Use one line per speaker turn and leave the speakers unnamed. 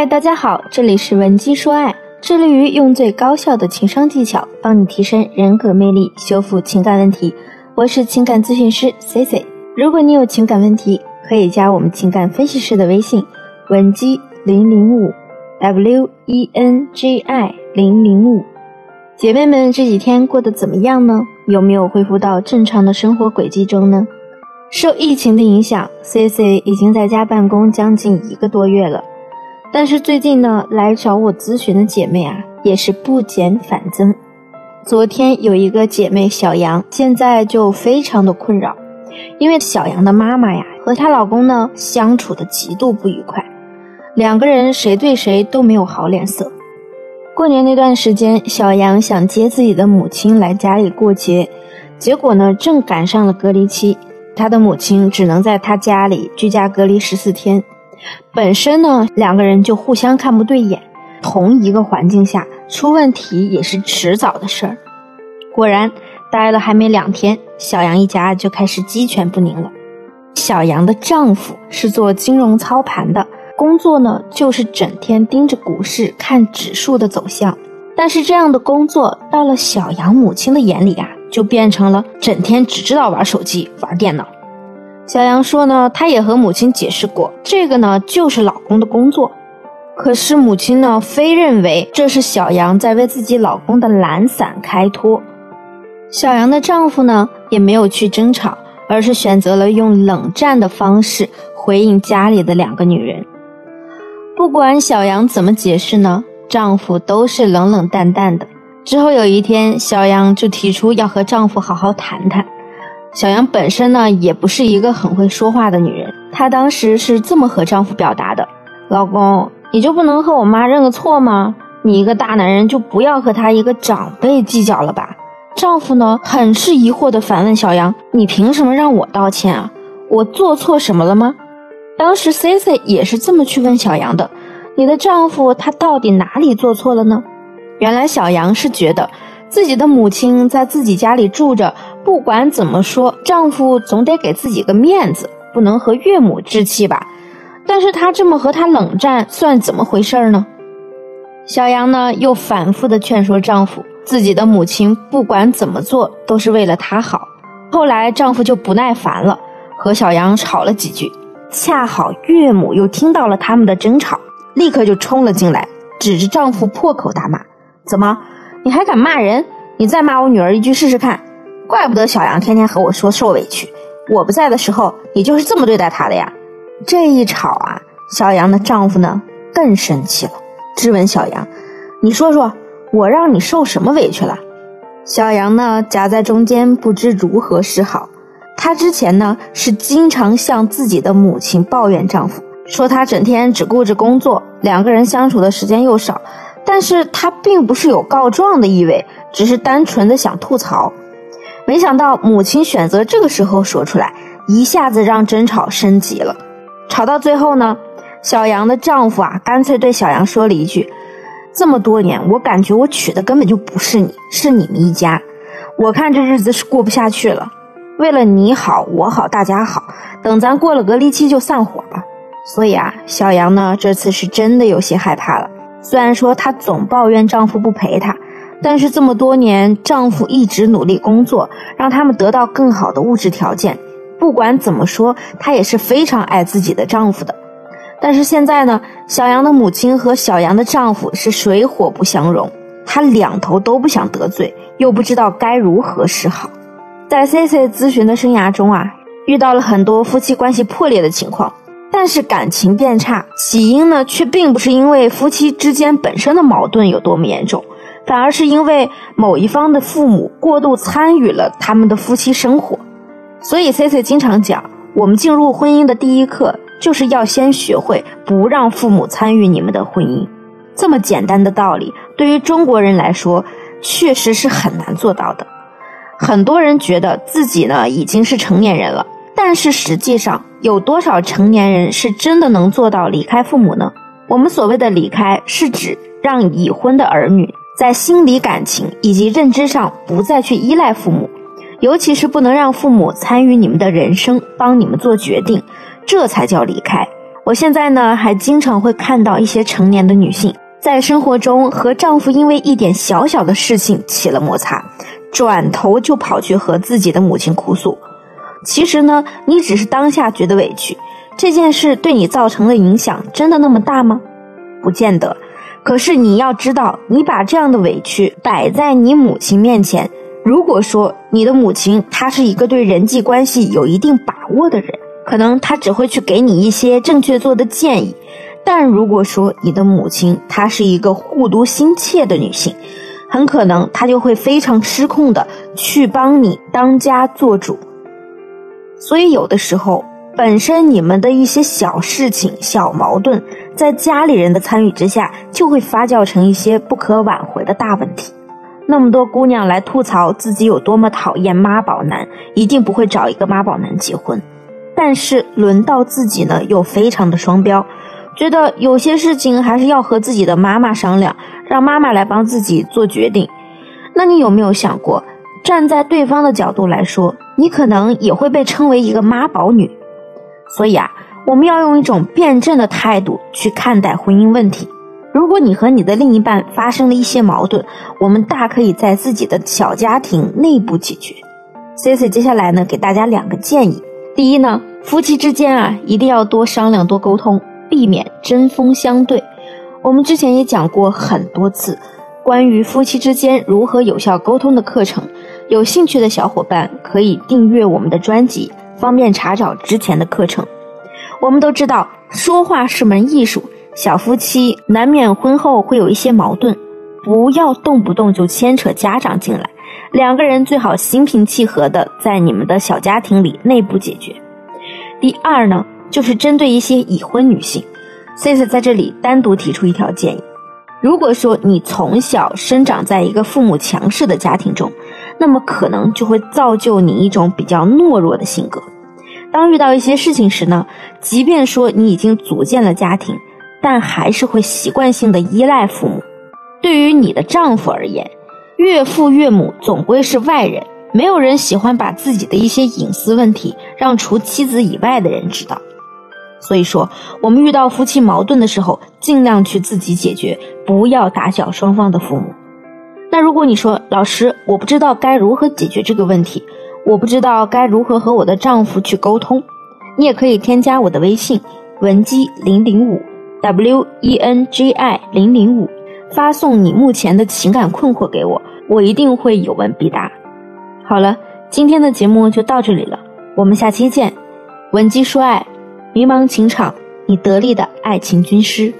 嗨，大家好，这里是文姬说爱，致力于用最高效的情商技巧帮你提升人格魅力，修复情感问题。我是情感咨询师 C C。如果你有情感问题，可以加我们情感分析师的微信文姬零零五 W E N G I 零零五。姐妹们这几天过得怎么样呢？有没有恢复到正常的生活轨迹中呢？受疫情的影响，C C 已经在家办公将近一个多月了。但是最近呢，来找我咨询的姐妹啊，也是不减反增。昨天有一个姐妹小杨，现在就非常的困扰，因为小杨的妈妈呀和她老公呢相处的极度不愉快，两个人谁对谁都没有好脸色。过年那段时间，小杨想接自己的母亲来家里过节，结果呢正赶上了隔离期，他的母亲只能在他家里居家隔离十四天。本身呢，两个人就互相看不对眼，同一个环境下出问题也是迟早的事儿。果然，待了还没两天，小杨一家就开始鸡犬不宁了。小杨的丈夫是做金融操盘的，工作呢就是整天盯着股市看指数的走向。但是这样的工作到了小杨母亲的眼里啊，就变成了整天只知道玩手机、玩电脑。小杨说呢，他也和母亲解释过，这个呢就是老公的工作。可是母亲呢，非认为这是小杨在为自己老公的懒散开脱。小杨的丈夫呢，也没有去争吵，而是选择了用冷战的方式回应家里的两个女人。不管小杨怎么解释呢，丈夫都是冷冷淡淡的。之后有一天，小杨就提出要和丈夫好好谈谈。小杨本身呢，也不是一个很会说话的女人。她当时是这么和丈夫表达的：“老公，你就不能和我妈认个错吗？你一个大男人，就不要和她一个长辈计较了吧？”丈夫呢，很是疑惑地反问小杨：“你凭什么让我道歉啊？我做错什么了吗？”当时 C C 也是这么去问小杨的：“你的丈夫他到底哪里做错了呢？”原来小杨是觉得自己的母亲在自己家里住着。不管怎么说，丈夫总得给自己个面子，不能和岳母置气吧？但是她这么和她冷战，算怎么回事呢？小杨呢，又反复的劝说丈夫，自己的母亲不管怎么做都是为了他好。后来丈夫就不耐烦了，和小杨吵了几句，恰好岳母又听到了他们的争吵，立刻就冲了进来，指着丈夫破口大骂：“怎么，你还敢骂人？你再骂我女儿一句试试看！”怪不得小杨天天和我说受委屈，我不在的时候，你就是这么对待他的呀。这一吵啊，小杨的丈夫呢更生气了，质问小杨：“你说说，我让你受什么委屈了？”小杨呢夹在中间，不知如何是好。她之前呢是经常向自己的母亲抱怨丈夫，说他整天只顾着工作，两个人相处的时间又少。但是她并不是有告状的意味，只是单纯的想吐槽。没想到母亲选择这个时候说出来，一下子让争吵升级了。吵到最后呢，小杨的丈夫啊，干脆对小杨说了一句：“这么多年，我感觉我娶的根本就不是你，是你们一家。我看这日子是过不下去了。为了你好，我好，大家好，等咱过了隔离期就散伙吧。”所以啊，小杨呢，这次是真的有些害怕了。虽然说她总抱怨丈夫不陪她。但是这么多年，丈夫一直努力工作，让他们得到更好的物质条件。不管怎么说，她也是非常爱自己的丈夫的。但是现在呢，小杨的母亲和小杨的丈夫是水火不相容，她两头都不想得罪，又不知道该如何是好。在 C C 咨询的生涯中啊，遇到了很多夫妻关系破裂的情况，但是感情变差起因呢，却并不是因为夫妻之间本身的矛盾有多么严重。反而是因为某一方的父母过度参与了他们的夫妻生活，所以 C C 经常讲，我们进入婚姻的第一课就是要先学会不让父母参与你们的婚姻。这么简单的道理，对于中国人来说，确实是很难做到的。很多人觉得自己呢已经是成年人了，但是实际上有多少成年人是真的能做到离开父母呢？我们所谓的离开，是指让已婚的儿女。在心理、感情以及认知上不再去依赖父母，尤其是不能让父母参与你们的人生，帮你们做决定，这才叫离开。我现在呢，还经常会看到一些成年的女性在生活中和丈夫因为一点小小的事情起了摩擦，转头就跑去和自己的母亲哭诉。其实呢，你只是当下觉得委屈，这件事对你造成的影响真的那么大吗？不见得。可是你要知道，你把这样的委屈摆在你母亲面前，如果说你的母亲她是一个对人际关系有一定把握的人，可能她只会去给你一些正确做的建议；但如果说你的母亲她是一个护犊心切的女性，很可能她就会非常失控的去帮你当家做主。所以，有的时候，本身你们的一些小事情、小矛盾，在家里人的参与之下，就会发酵成一些不可挽回的大问题。那么多姑娘来吐槽自己有多么讨厌妈宝男，一定不会找一个妈宝男结婚。但是轮到自己呢，又非常的双标，觉得有些事情还是要和自己的妈妈商量，让妈妈来帮自己做决定。那你有没有想过，站在对方的角度来说？你可能也会被称为一个妈宝女，所以啊，我们要用一种辩证的态度去看待婚姻问题。如果你和你的另一半发生了一些矛盾，我们大可以在自己的小家庭内部解决。C C 接下来呢，给大家两个建议。第一呢，夫妻之间啊，一定要多商量、多沟通，避免针锋相对。我们之前也讲过很多次。关于夫妻之间如何有效沟通的课程，有兴趣的小伙伴可以订阅我们的专辑，方便查找之前的课程。我们都知道，说话是门艺术，小夫妻难免婚后会有一些矛盾，不要动不动就牵扯家长进来，两个人最好心平气和的在你们的小家庭里内部解决。第二呢，就是针对一些已婚女性，C C 在这里单独提出一条建议。如果说你从小生长在一个父母强势的家庭中，那么可能就会造就你一种比较懦弱的性格。当遇到一些事情时呢，即便说你已经组建了家庭，但还是会习惯性的依赖父母。对于你的丈夫而言，岳父岳母总归是外人，没有人喜欢把自己的一些隐私问题让除妻子以外的人知道。所以说，我们遇到夫妻矛盾的时候，尽量去自己解决，不要打搅双方的父母。那如果你说老师，我不知道该如何解决这个问题，我不知道该如何和我的丈夫去沟通，你也可以添加我的微信文姬零零五 w e n g i 零零五，发送你目前的情感困惑给我，我一定会有问必答。好了，今天的节目就到这里了，我们下期见，文姬说爱。迷茫情场，你得力的爱情军师。